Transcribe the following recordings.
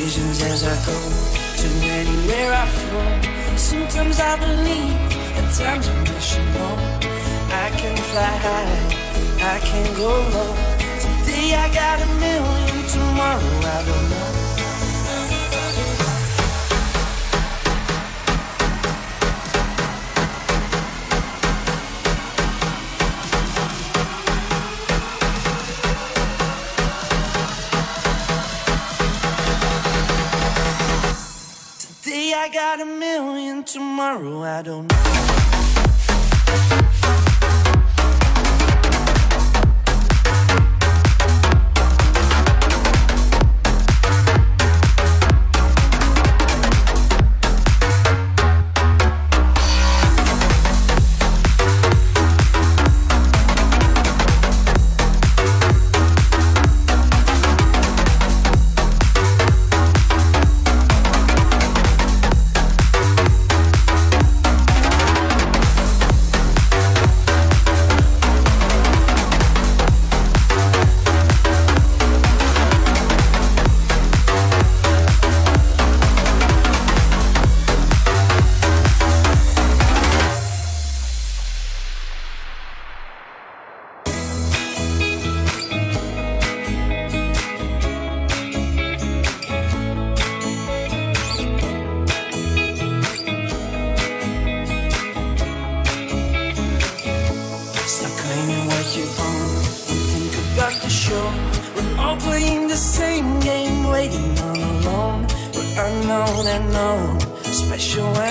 Decisions as I go to anywhere I flow. Sometimes I believe, at times I wish you more. I can fly high, I can go low. Today I got a million, tomorrow I don't know. Tomorrow I don't know.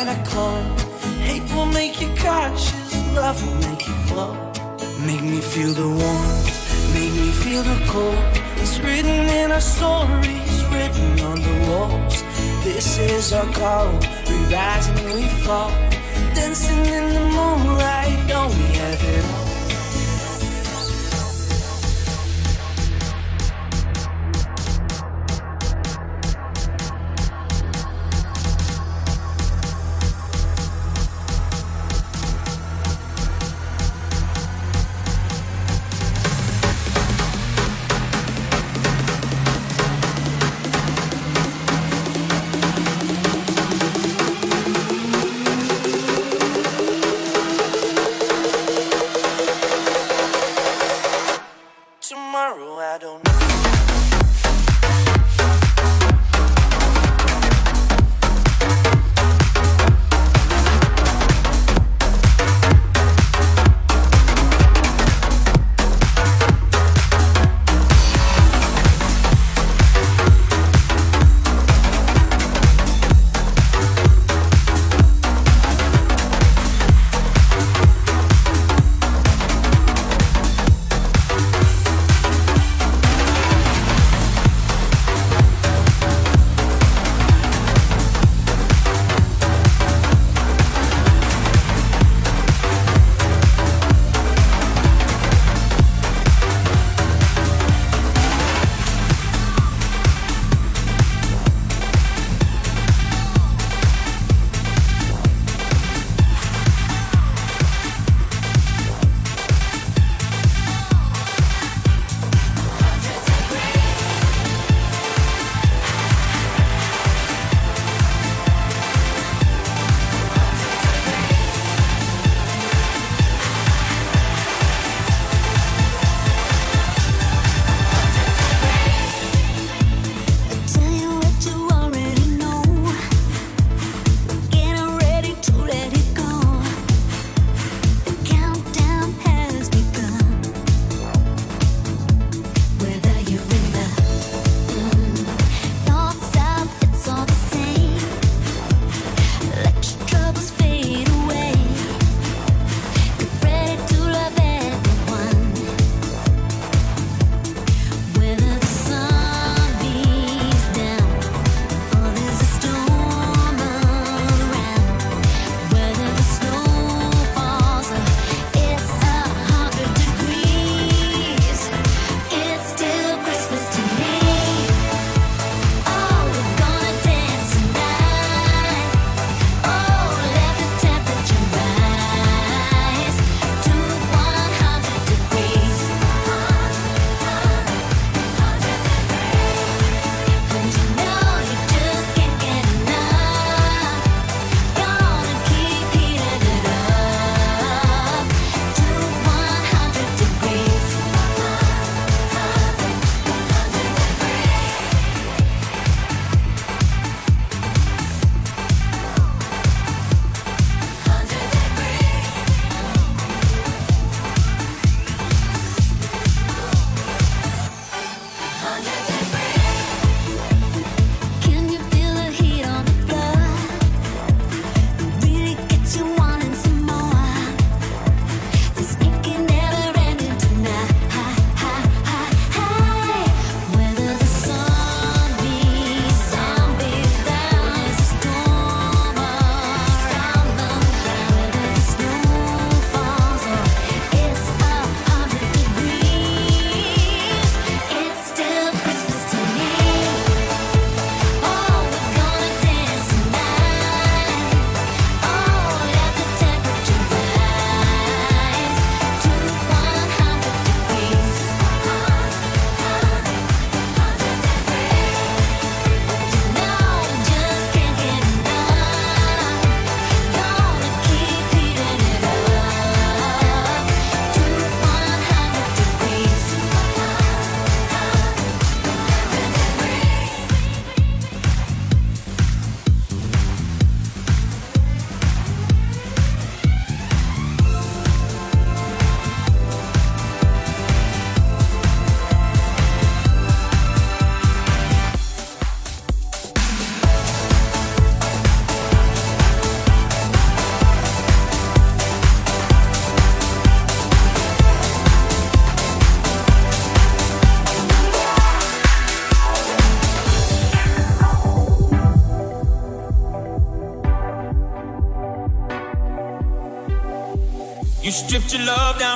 Special and. Hate will make you cautious, love will make you glow. Make me feel the warmth, make me feel the cold. It's written in our stories, written on the walls. This is our call, we rise and we fall. Dancing in the moonlight, don't we have it all?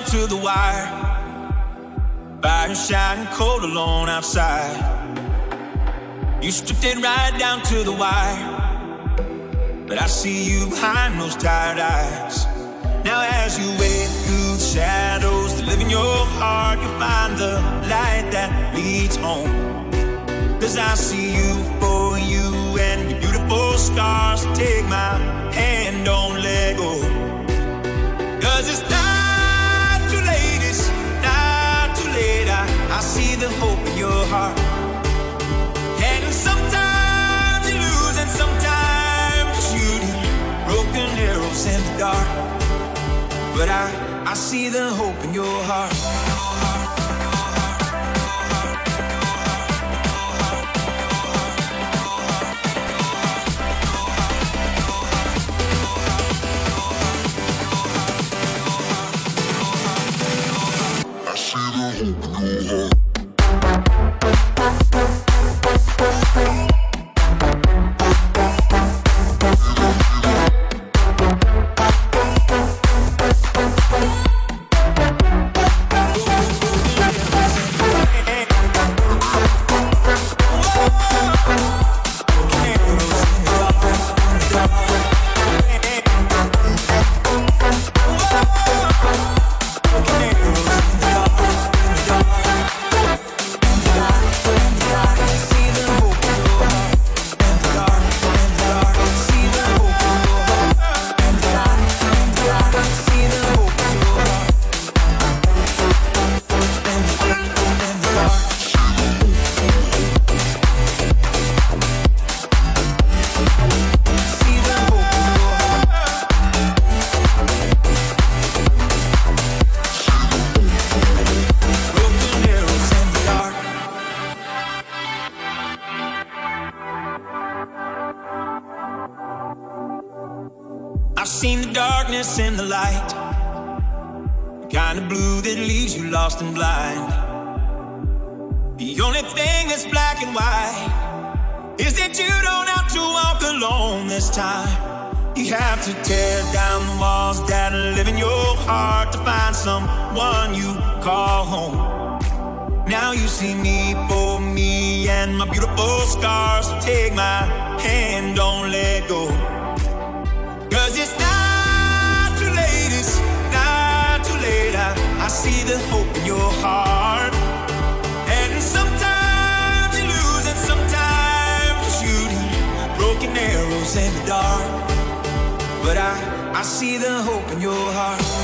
Down to the wire. Fire shining cold alone outside. You stripped it right down to the wire. But I see you behind those tired eyes. Now as you wade through the shadows to live in your heart, you find the light that leads home. Cause I see you for you and your beautiful scars. Take my hand, don't let go. Cause it's not And sometimes you lose, and sometimes you're shooting broken arrows in the dark. But I, I see the hope in your heart. I've seen the darkness and the light. The kind of blue that leaves you lost and blind. The only thing that's black and white is that you don't have to walk alone this time. You have to tear down the walls that live in your heart to find someone you call home. Now you see me for me and my beautiful scars. So take my hand, don't let go. I see the hope in your heart. And sometimes you lose, and sometimes you're shooting broken arrows in the dark. But I, I see the hope in your heart.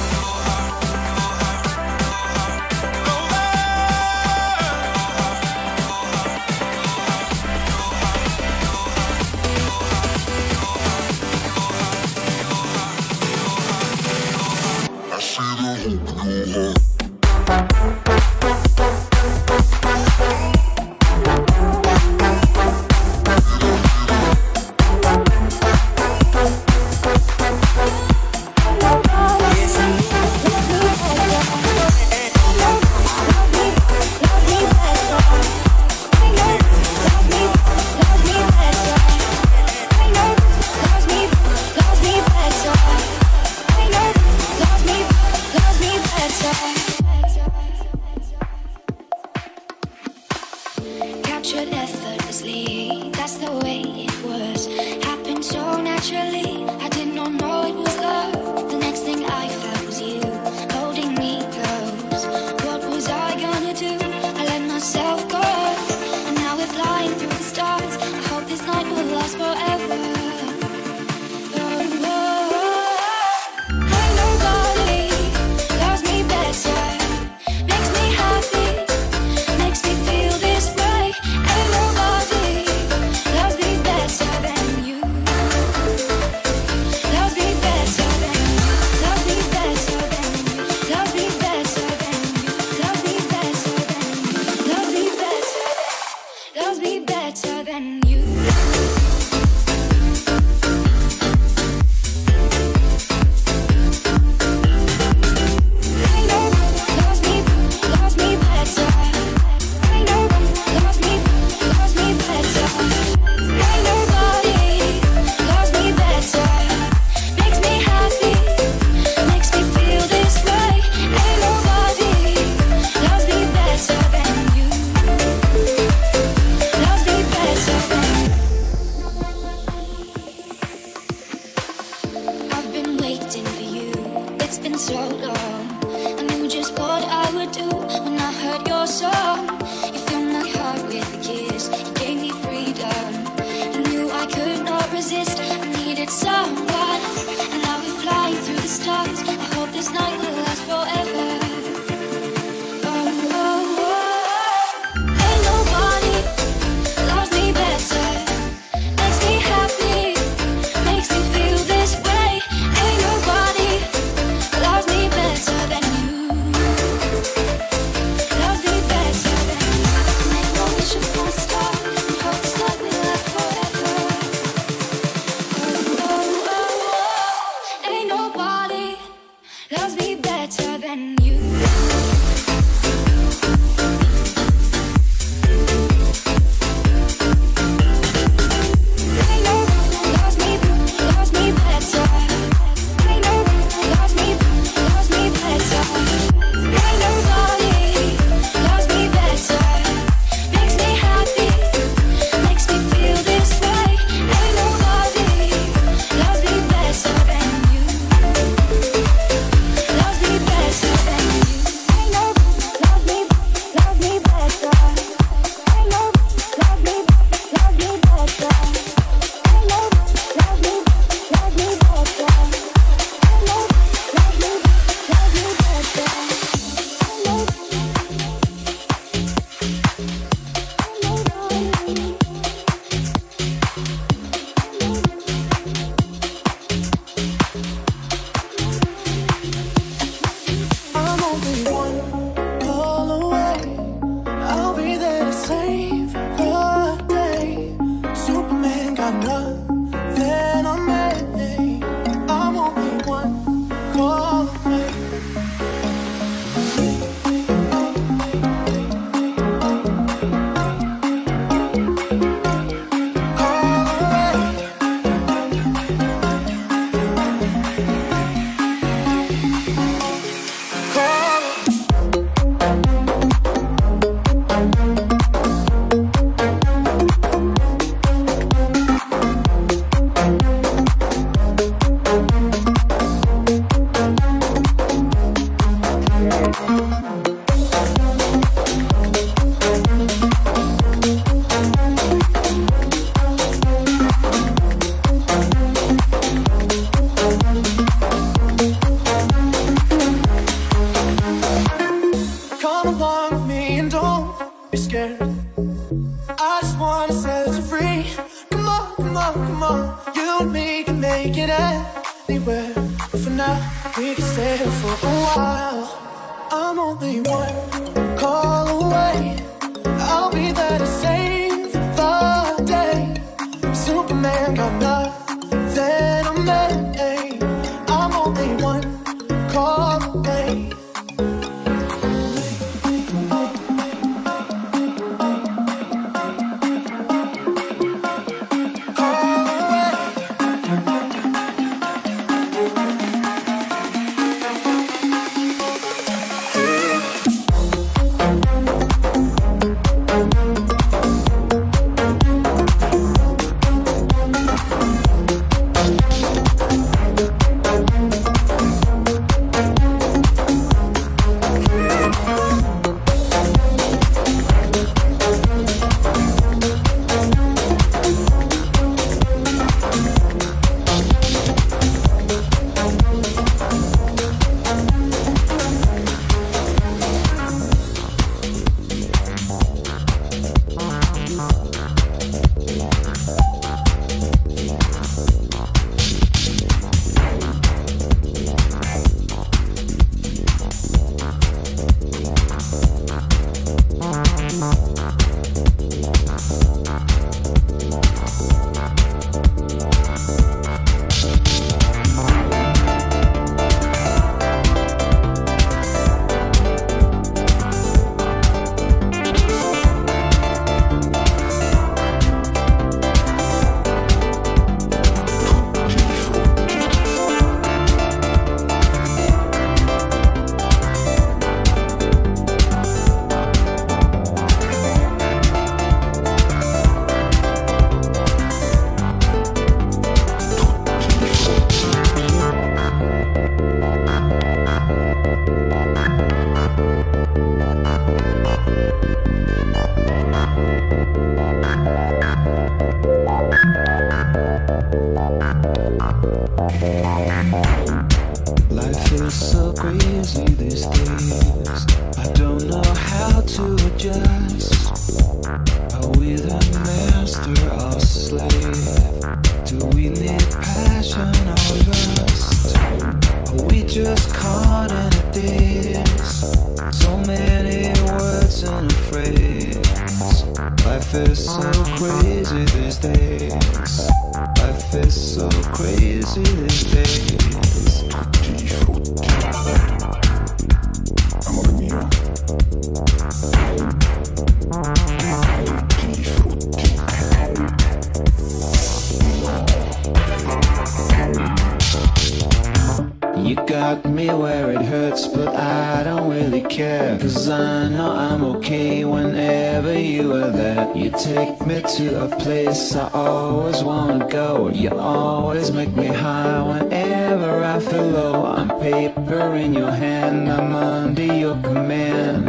place I always wanna go. You always make me high whenever I feel low. I'm paper in your hand, I'm under your command.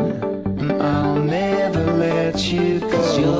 And I'll never let you go.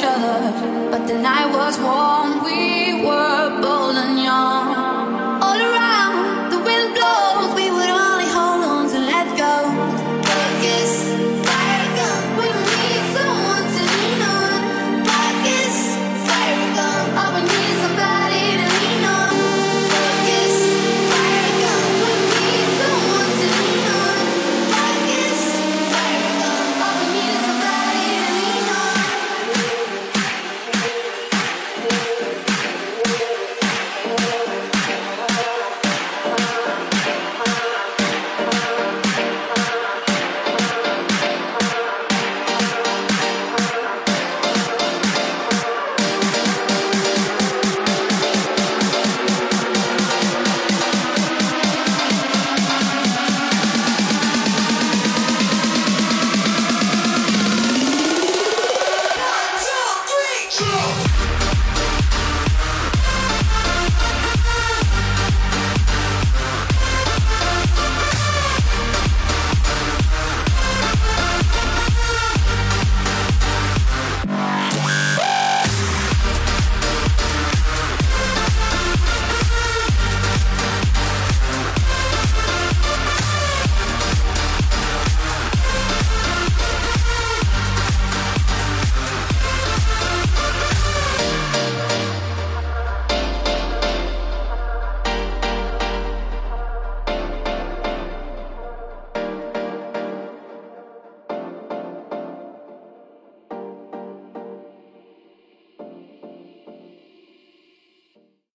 Each other. But the night was warm,